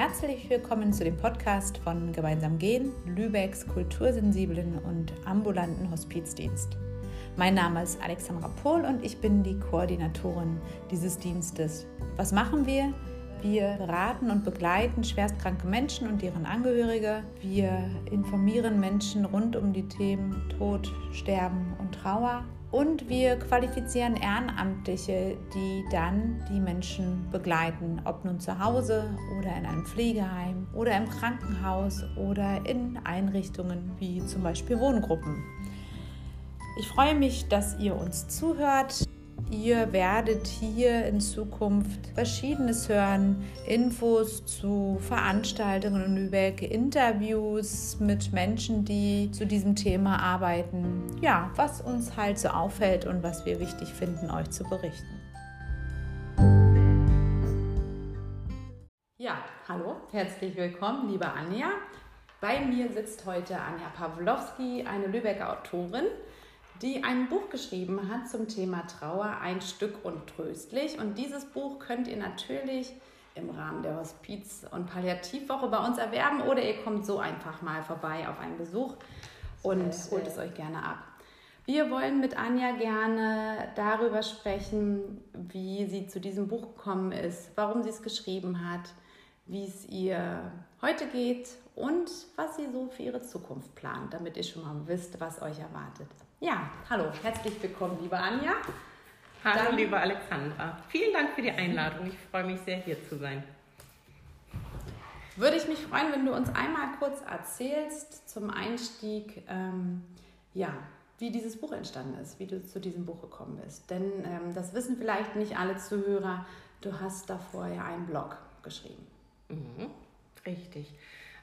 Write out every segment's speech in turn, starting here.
Herzlich willkommen zu dem Podcast von Gemeinsam Gehen, Lübecks kultursensiblen und ambulanten Hospizdienst. Mein Name ist Alexandra Pohl und ich bin die Koordinatorin dieses Dienstes. Was machen wir? Wir beraten und begleiten schwerstkranke Menschen und deren Angehörige. Wir informieren Menschen rund um die Themen Tod, Sterben und Trauer und wir qualifizieren Ehrenamtliche, die dann die Menschen begleiten, ob nun zu Hause oder in einem Pflegeheim oder im Krankenhaus oder in Einrichtungen wie zum Beispiel Wohngruppen. Ich freue mich, dass ihr uns zuhört. Ihr werdet hier in Zukunft Verschiedenes hören, Infos zu Veranstaltungen in Lübeck, Interviews mit Menschen, die zu diesem Thema arbeiten. Ja, was uns halt so auffällt und was wir wichtig finden, euch zu berichten. Ja, hallo, herzlich willkommen, liebe Anja. Bei mir sitzt heute Anja Pawlowski, eine Lübecker Autorin die ein Buch geschrieben hat zum Thema Trauer, ein Stück untröstlich. Und dieses Buch könnt ihr natürlich im Rahmen der Hospiz- und Palliativwoche bei uns erwerben oder ihr kommt so einfach mal vorbei auf einen Besuch und holt es euch gerne ab. Wir wollen mit Anja gerne darüber sprechen, wie sie zu diesem Buch gekommen ist, warum sie es geschrieben hat, wie es ihr heute geht und was sie so für ihre Zukunft plant, damit ihr schon mal wisst, was euch erwartet. Ja, hallo, herzlich willkommen, liebe Anja. Hallo, Dann, liebe Alexandra. Vielen Dank für die Einladung. Ich freue mich sehr, hier zu sein. Würde ich mich freuen, wenn du uns einmal kurz erzählst zum Einstieg, ähm, ja, wie dieses Buch entstanden ist, wie du zu diesem Buch gekommen bist. Denn ähm, das wissen vielleicht nicht alle Zuhörer. Du hast davor ja einen Blog geschrieben. Mhm, richtig.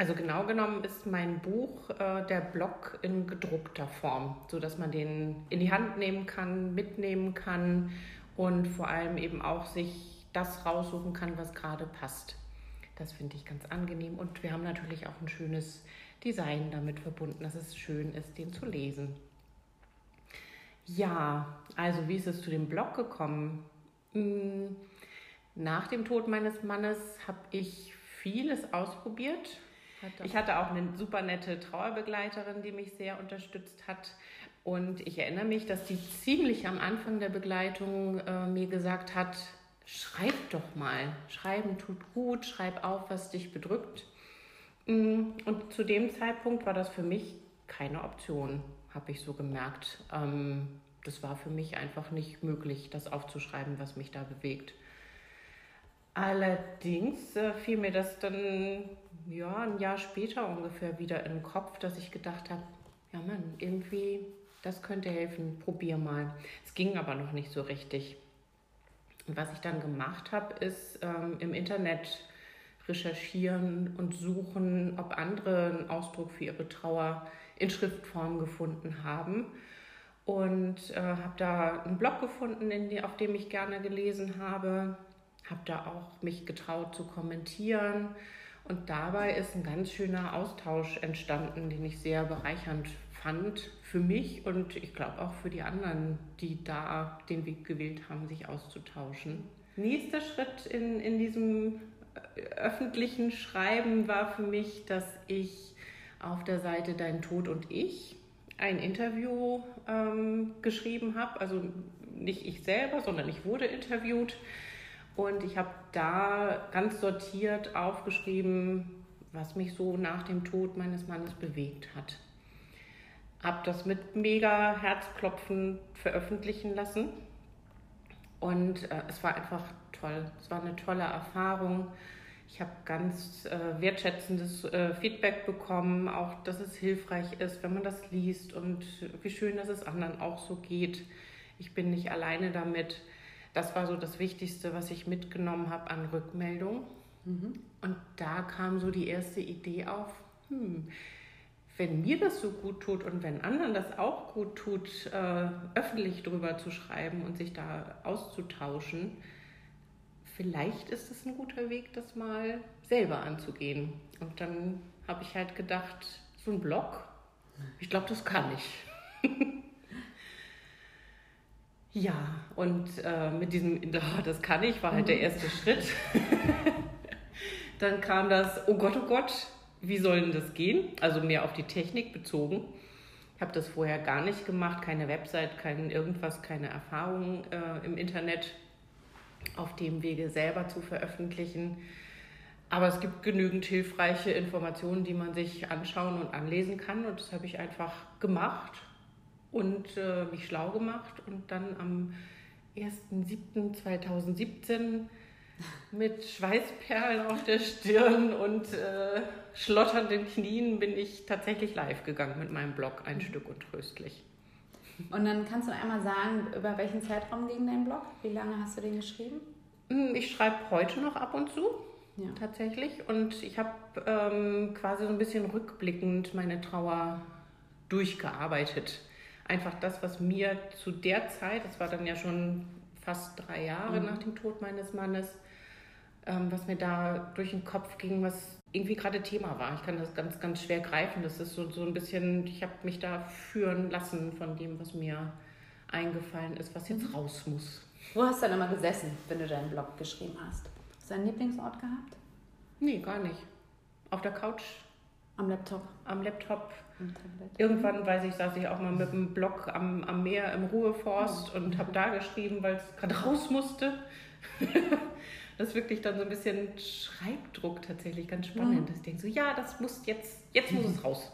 Also genau genommen ist mein Buch äh, der Blog in gedruckter Form, sodass man den in die Hand nehmen kann, mitnehmen kann und vor allem eben auch sich das raussuchen kann, was gerade passt. Das finde ich ganz angenehm und wir haben natürlich auch ein schönes Design damit verbunden, dass es schön ist, den zu lesen. Ja, also wie ist es zu dem Blog gekommen? Hm, nach dem Tod meines Mannes habe ich vieles ausprobiert, ich hatte auch eine super nette Trauerbegleiterin, die mich sehr unterstützt hat. Und ich erinnere mich, dass die ziemlich am Anfang der Begleitung äh, mir gesagt hat, schreib doch mal. Schreiben tut gut, schreib auf, was dich bedrückt. Mm, und zu dem Zeitpunkt war das für mich keine Option, habe ich so gemerkt. Ähm, das war für mich einfach nicht möglich, das aufzuschreiben, was mich da bewegt. Allerdings äh, fiel mir das dann ja, ein Jahr später ungefähr wieder in den Kopf, dass ich gedacht habe, ja Mann, irgendwie, das könnte helfen, probier mal. Es ging aber noch nicht so richtig. Und was ich dann gemacht habe, ist ähm, im Internet recherchieren und suchen, ob andere einen Ausdruck für ihre Trauer in Schriftform gefunden haben. Und äh, habe da einen Blog gefunden, die, auf dem ich gerne gelesen habe, habe da auch mich getraut zu kommentieren. Und dabei ist ein ganz schöner Austausch entstanden, den ich sehr bereichernd fand für mich und ich glaube auch für die anderen, die da den Weg gewählt haben, sich auszutauschen. Nächster Schritt in, in diesem äh, öffentlichen Schreiben war für mich, dass ich auf der Seite Dein Tod und ich ein Interview ähm, geschrieben habe. Also nicht ich selber, sondern ich wurde interviewt und ich habe da ganz sortiert aufgeschrieben, was mich so nach dem Tod meines Mannes bewegt hat. Habe das mit mega Herzklopfen veröffentlichen lassen. Und äh, es war einfach toll. Es war eine tolle Erfahrung. Ich habe ganz äh, wertschätzendes äh, Feedback bekommen, auch dass es hilfreich ist, wenn man das liest und wie schön, dass es anderen auch so geht. Ich bin nicht alleine damit das war so das Wichtigste, was ich mitgenommen habe an Rückmeldung. Mhm. Und da kam so die erste Idee auf, hm, wenn mir das so gut tut und wenn anderen das auch gut tut, äh, öffentlich drüber zu schreiben und sich da auszutauschen, vielleicht ist es ein guter Weg, das mal selber anzugehen. Und dann habe ich halt gedacht, so ein Blog, ich glaube, das kann ich. Ja, und äh, mit diesem, oh, das kann ich, war halt der mhm. erste Schritt. Dann kam das, oh Gott, oh Gott, wie soll denn das gehen? Also mehr auf die Technik bezogen. Ich habe das vorher gar nicht gemacht, keine Website, kein irgendwas, keine Erfahrung äh, im Internet auf dem Wege selber zu veröffentlichen. Aber es gibt genügend hilfreiche Informationen, die man sich anschauen und anlesen kann. Und das habe ich einfach gemacht und äh, mich schlau gemacht. Und dann am 1.7.2017 mit Schweißperlen auf der Stirn und äh, schlotternden Knien bin ich tatsächlich live gegangen mit meinem Blog Ein Stück und tröstlich. Und dann kannst du einmal sagen, über welchen Zeitraum ging dein Blog? Wie lange hast du den geschrieben? Hm, ich schreibe heute noch ab und zu, ja. tatsächlich. Und ich habe ähm, quasi so ein bisschen rückblickend meine Trauer durchgearbeitet. Einfach das, was mir zu der Zeit, das war dann ja schon fast drei Jahre mhm. nach dem Tod meines Mannes, ähm, was mir da durch den Kopf ging, was irgendwie gerade Thema war. Ich kann das ganz, ganz schwer greifen. Das ist so, so ein bisschen, ich habe mich da führen lassen von dem, was mir eingefallen ist, was jetzt mhm. raus muss. Wo hast du dann immer gesessen, wenn du deinen Blog geschrieben hast? Hast du einen Lieblingsort gehabt? Nee, gar nicht. Auf der Couch. Am Laptop? Am Laptop. Irgendwann, weiß ich, saß ich auch mal mit dem Blog am, am Meer im Ruheforst oh. und habe da geschrieben, weil es gerade raus musste. das ist wirklich dann so ein bisschen Schreibdruck tatsächlich ganz spannend. Mhm. Ich denke so, ja, das muss jetzt, jetzt muss es raus.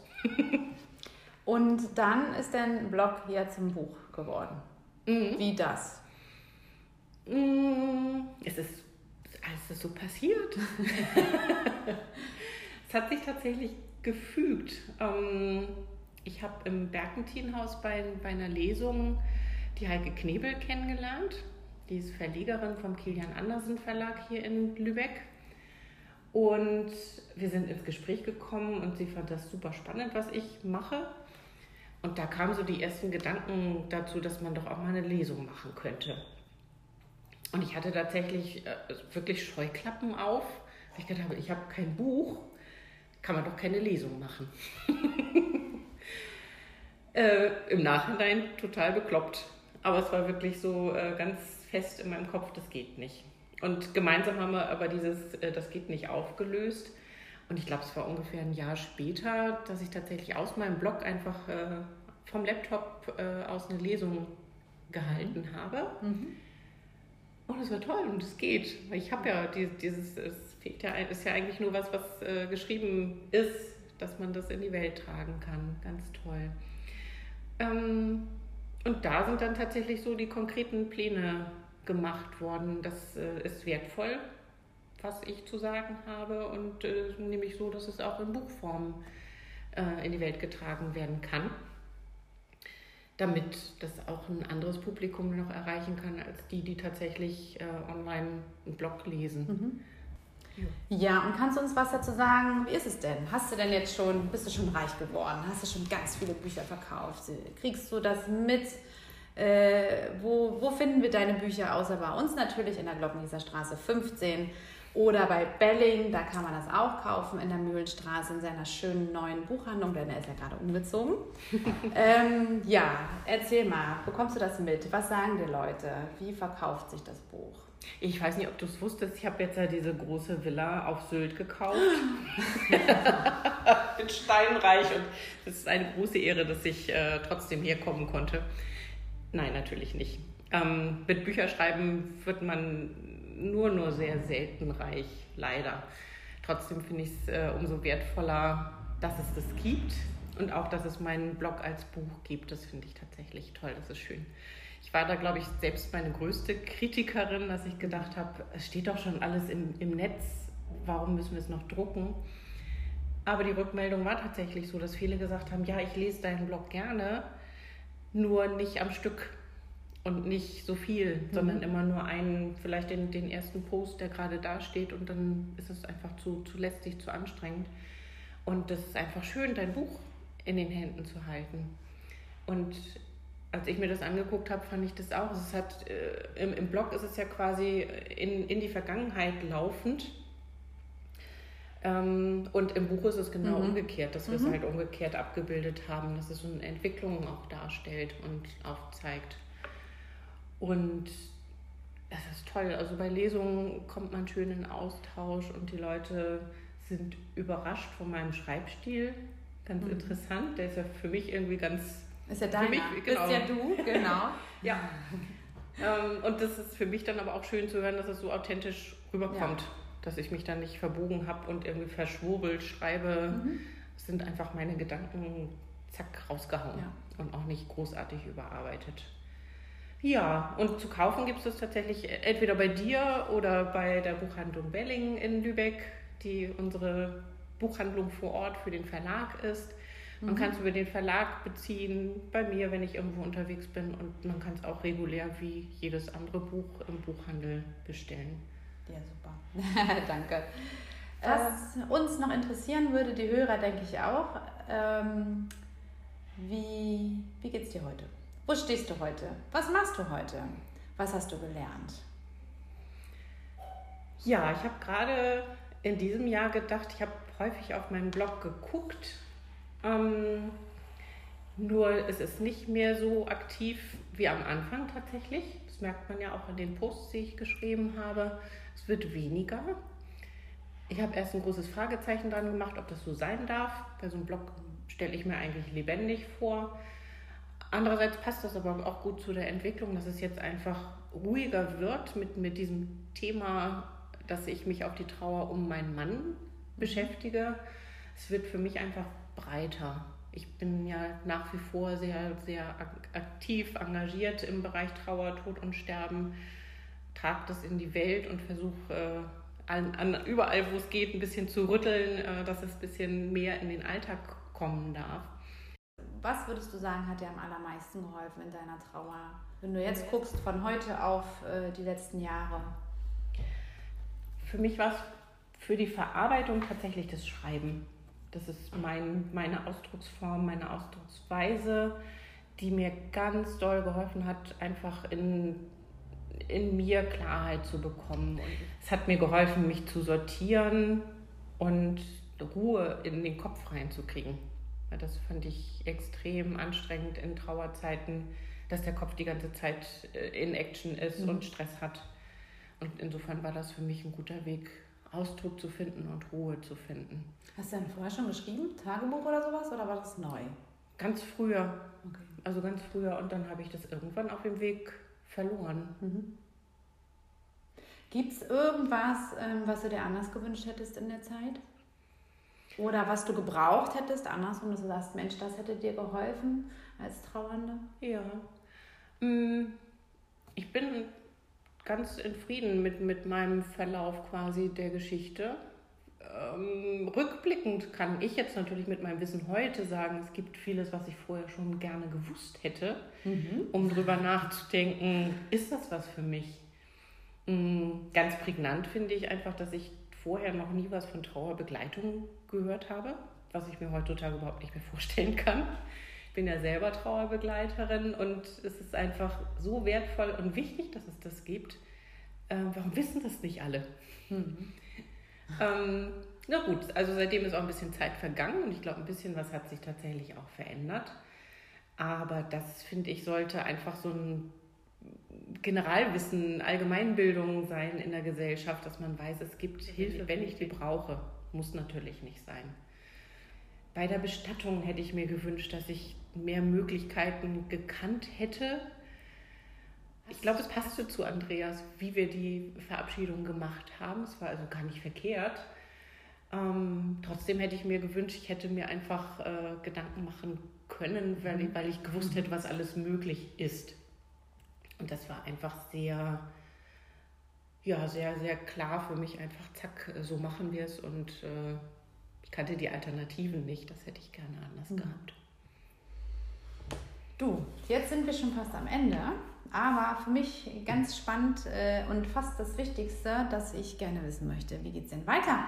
und dann ist dein Blog ja zum Buch geworden. Mhm. Wie das? Mm, es ist alles so passiert. es hat sich tatsächlich gefügt. Ähm, ich habe im Bergentienhaus bei, bei einer Lesung die Heike Knebel kennengelernt. Die ist Verlegerin vom Kilian Andersen Verlag hier in Lübeck. Und wir sind ins Gespräch gekommen und sie fand das super spannend, was ich mache. Und da kamen so die ersten Gedanken dazu, dass man doch auch mal eine Lesung machen könnte. Und ich hatte tatsächlich äh, wirklich Scheuklappen auf. Ich gedacht habe, ich habe kein Buch, kann man doch keine Lesung machen. äh, Im Nachhinein total bekloppt. Aber es war wirklich so äh, ganz fest in meinem Kopf, das geht nicht. Und gemeinsam haben wir aber dieses äh, Das geht nicht aufgelöst. Und ich glaube, es war ungefähr ein Jahr später, dass ich tatsächlich aus meinem Blog einfach äh, vom Laptop äh, aus eine Lesung gehalten habe. Mhm und es war toll und es geht. Ich habe ja dieses, es fehlt ja, ist ja eigentlich nur was, was äh, geschrieben ist, dass man das in die Welt tragen kann. Ganz toll. Ähm, und da sind dann tatsächlich so die konkreten Pläne gemacht worden. Das äh, ist wertvoll, was ich zu sagen habe und äh, nämlich so, dass es auch in Buchform äh, in die Welt getragen werden kann damit das auch ein anderes Publikum noch erreichen kann, als die, die tatsächlich äh, online einen Blog lesen. Mhm. Ja, und kannst du uns was dazu sagen? Wie ist es denn? Hast du denn jetzt schon, bist du schon reich geworden? Hast du schon ganz viele Bücher verkauft? Kriegst du das mit? Äh, wo, wo finden wir deine Bücher außer bei uns natürlich in der Glockenleser Straße 15? Oder bei Belling, da kann man das auch kaufen in der Mühlenstraße in seiner schönen neuen Buchhandlung, denn er ist ja gerade umgezogen. ähm, ja, erzähl mal, bekommst du das mit? Was sagen dir Leute? Wie verkauft sich das Buch? Ich weiß nicht, ob du es wusstest, ich habe jetzt ja diese große Villa auf Sylt gekauft. Bin steinreich und es ist eine große Ehre, dass ich äh, trotzdem herkommen konnte. Nein, natürlich nicht. Ähm, mit Bücherschreiben wird man nur, nur sehr selten reich, leider. Trotzdem finde ich es äh, umso wertvoller, dass es das gibt und auch, dass es meinen Blog als Buch gibt. Das finde ich tatsächlich toll, das ist schön. Ich war da, glaube ich, selbst meine größte Kritikerin, dass ich gedacht habe, es steht doch schon alles im, im Netz, warum müssen wir es noch drucken? Aber die Rückmeldung war tatsächlich so, dass viele gesagt haben, ja, ich lese deinen Blog gerne, nur nicht am Stück und nicht so viel, mhm. sondern immer nur einen, vielleicht den, den ersten Post, der gerade da steht und dann ist es einfach zu, zu lästig, zu anstrengend. Und das ist einfach schön, dein Buch in den Händen zu halten. Und als ich mir das angeguckt habe, fand ich das auch. Es hat, äh, im, Im Blog ist es ja quasi in, in die Vergangenheit laufend. Ähm, und im Buch ist es genau mhm. umgekehrt, dass wir mhm. es halt umgekehrt abgebildet haben, dass es so eine Entwicklung auch darstellt und aufzeigt. Und es ist toll. Also bei Lesungen kommt man schön in Austausch und die Leute sind überrascht von meinem Schreibstil. Ganz mhm. interessant. Der ist ja für mich irgendwie ganz. Ist ja deiner. Mich, genau. Bist ja du, genau. ja. ähm, und das ist für mich dann aber auch schön zu hören, dass es so authentisch rüberkommt. Ja. Dass ich mich dann nicht verbogen habe und irgendwie verschwurbelt schreibe. Mhm. Es sind einfach meine Gedanken zack rausgehauen ja. und auch nicht großartig überarbeitet. Ja, und zu kaufen gibt es das tatsächlich entweder bei dir oder bei der Buchhandlung Belling in Lübeck, die unsere Buchhandlung vor Ort für den Verlag ist. Man mhm. kann es über den Verlag beziehen, bei mir, wenn ich irgendwo unterwegs bin. Und man kann es auch regulär wie jedes andere Buch im Buchhandel bestellen. Ja, super. Danke. Was äh, uns noch interessieren würde, die Hörer denke ich auch, ähm, wie, wie es dir heute? Wo stehst du heute? Was machst du heute? Was hast du gelernt? Ja, ich habe gerade in diesem Jahr gedacht, ich habe häufig auf meinen Blog geguckt. Ähm, nur es ist nicht mehr so aktiv wie am Anfang tatsächlich. Das merkt man ja auch in den Posts, die ich geschrieben habe. Es wird weniger. Ich habe erst ein großes Fragezeichen dran gemacht, ob das so sein darf. Bei so einem Blog stelle ich mir eigentlich lebendig vor. Andererseits passt das aber auch gut zu der Entwicklung, dass es jetzt einfach ruhiger wird mit, mit diesem Thema, dass ich mich auf die Trauer um meinen Mann beschäftige. Es wird für mich einfach breiter. Ich bin ja nach wie vor sehr, sehr aktiv engagiert im Bereich Trauer, Tod und Sterben, trage das in die Welt und versuche äh, überall, wo es geht, ein bisschen zu rütteln, äh, dass es ein bisschen mehr in den Alltag kommen darf. Was würdest du sagen, hat dir am allermeisten geholfen in deiner Trauer? Wenn du jetzt guckst von heute auf äh, die letzten Jahre. Für mich war es für die Verarbeitung tatsächlich das Schreiben. Das ist mein, meine Ausdrucksform, meine Ausdrucksweise, die mir ganz doll geholfen hat, einfach in, in mir Klarheit zu bekommen. Und es hat mir geholfen, mich zu sortieren und Ruhe in den Kopf reinzukriegen. Das fand ich extrem anstrengend in Trauerzeiten, dass der Kopf die ganze Zeit äh, in Action ist mhm. und Stress hat. Und insofern war das für mich ein guter Weg, Ausdruck zu finden und Ruhe zu finden. Hast du denn vorher schon geschrieben? Tagebuch oder sowas? Oder war das neu? Ganz früher. Okay. Also ganz früher. Und dann habe ich das irgendwann auf dem Weg verloren. Mhm. Gibt es irgendwas, ähm, was du dir anders gewünscht hättest in der Zeit? Oder was du gebraucht hättest, andersrum, dass du sagst, Mensch, das hätte dir geholfen als Trauernde? Ja. Mm, ich bin ganz in Frieden mit, mit meinem Verlauf quasi der Geschichte. Ähm, rückblickend kann ich jetzt natürlich mit meinem Wissen heute sagen, es gibt vieles, was ich vorher schon gerne gewusst hätte, mhm. um drüber nachzudenken, ist das was für mich? Mm, ganz prägnant finde ich einfach, dass ich vorher noch nie was von Trauerbegleitung gehört habe, was ich mir heutzutage überhaupt nicht mehr vorstellen kann. Ich bin ja selber Trauerbegleiterin und es ist einfach so wertvoll und wichtig, dass es das gibt. Ähm, warum wissen das nicht alle? Mhm. Ähm, na gut, also seitdem ist auch ein bisschen Zeit vergangen und ich glaube, ein bisschen was hat sich tatsächlich auch verändert. Aber das, finde ich, sollte einfach so ein Generalwissen, Allgemeinbildung sein in der Gesellschaft, dass man weiß, es gibt Hilfe, wenn ich die brauche. Muss natürlich nicht sein. Bei der Bestattung hätte ich mir gewünscht, dass ich mehr Möglichkeiten gekannt hätte. Ich glaube, es passte zu Andreas, wie wir die Verabschiedung gemacht haben. Es war also gar nicht verkehrt. Ähm, trotzdem hätte ich mir gewünscht, ich hätte mir einfach äh, Gedanken machen können, weil, mhm. weil ich gewusst hätte, was alles möglich ist. Und das war einfach sehr, ja, sehr, sehr klar für mich. Einfach, zack, so machen wir es. Und äh, ich kannte die Alternativen nicht. Das hätte ich gerne anders mhm. gehabt. Du, jetzt sind wir schon fast am Ende. Aber für mich ganz spannend äh, und fast das Wichtigste, dass ich gerne wissen möchte, wie geht es denn weiter?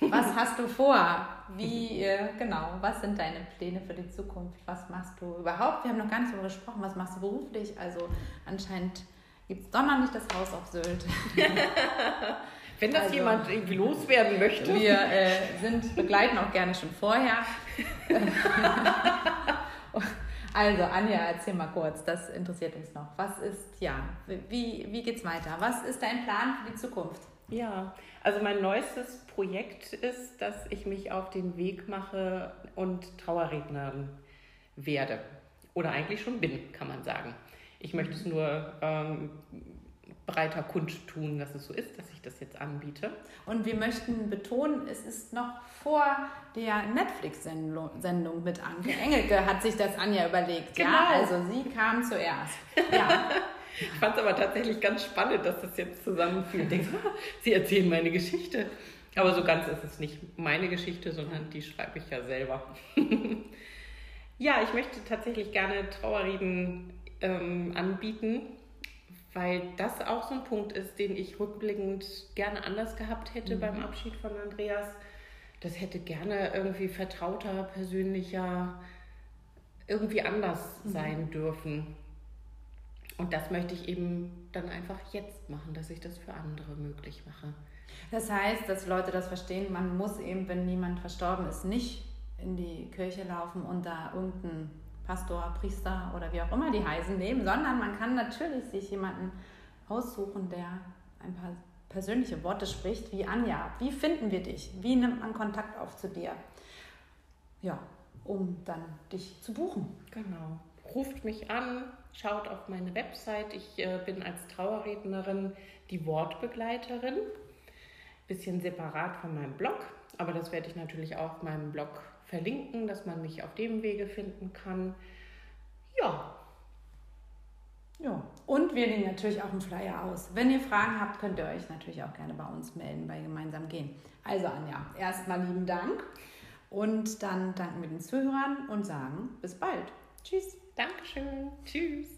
Was hast du vor? Wie, äh, genau, was sind deine Pläne für die Zukunft? Was machst du überhaupt? Wir haben noch gar nicht darüber gesprochen, was machst du beruflich? Also anscheinend gibt es doch noch nicht das Haus auf Sylt. Wenn das also, jemand irgendwie loswerden möchte. Wir äh, sind, begleiten auch gerne schon vorher. Also Anja, erzähl mal kurz, das interessiert uns noch. Was ist, ja, wie, wie geht's weiter? Was ist dein Plan für die Zukunft? Ja, also mein neuestes Projekt ist, dass ich mich auf den Weg mache und Trauerrednerin werde. Oder eigentlich schon bin, kann man sagen. Ich möchte es nur ähm, breiter kundtun, dass es so ist, dass ich das jetzt anbiete. Und wir möchten betonen, es ist noch vor der Netflix-Sendung mit Anke Engelke, hat sich das Anja überlegt. Genau. Ja, also sie kam zuerst. Ja. ich fand es aber tatsächlich ganz spannend, dass das jetzt zusammenfühlt. Denkst, sie erzählen meine Geschichte. Aber so ganz ist es nicht meine Geschichte, sondern die schreibe ich ja selber. ja, ich möchte tatsächlich gerne Trauerreden ähm, anbieten weil das auch so ein Punkt ist, den ich rückblickend gerne anders gehabt hätte mhm. beim Abschied von Andreas. Das hätte gerne irgendwie vertrauter, persönlicher, irgendwie anders mhm. sein dürfen. Und das möchte ich eben dann einfach jetzt machen, dass ich das für andere möglich mache. Das heißt, dass Leute das verstehen, man muss eben, wenn niemand verstorben ist, nicht in die Kirche laufen und da irgendein Pastor, Priester oder wie auch immer die heißen nehmen, sondern man kann natürlich sich jemanden aussuchen, der ein paar persönliche Worte spricht, wie Anja. Wie finden wir dich? Wie nimmt man Kontakt auf zu dir? Ja, um dann dich zu buchen. Genau. Ruft mich an, schaut auf meine Website. Ich äh, bin als Trauerrednerin die Wortbegleiterin. Bisschen separat von meinem Blog, aber das werde ich natürlich auch auf meinem Blog verlinken, dass man mich auf dem Wege finden kann. Ja. Ja, und wir legen natürlich auch einen Flyer aus. Wenn ihr Fragen habt, könnt ihr euch natürlich auch gerne bei uns melden, bei Gemeinsam gehen. Also Anja, erstmal lieben Dank und dann danken wir den Zuhörern und sagen bis bald. Tschüss. Dankeschön. Tschüss.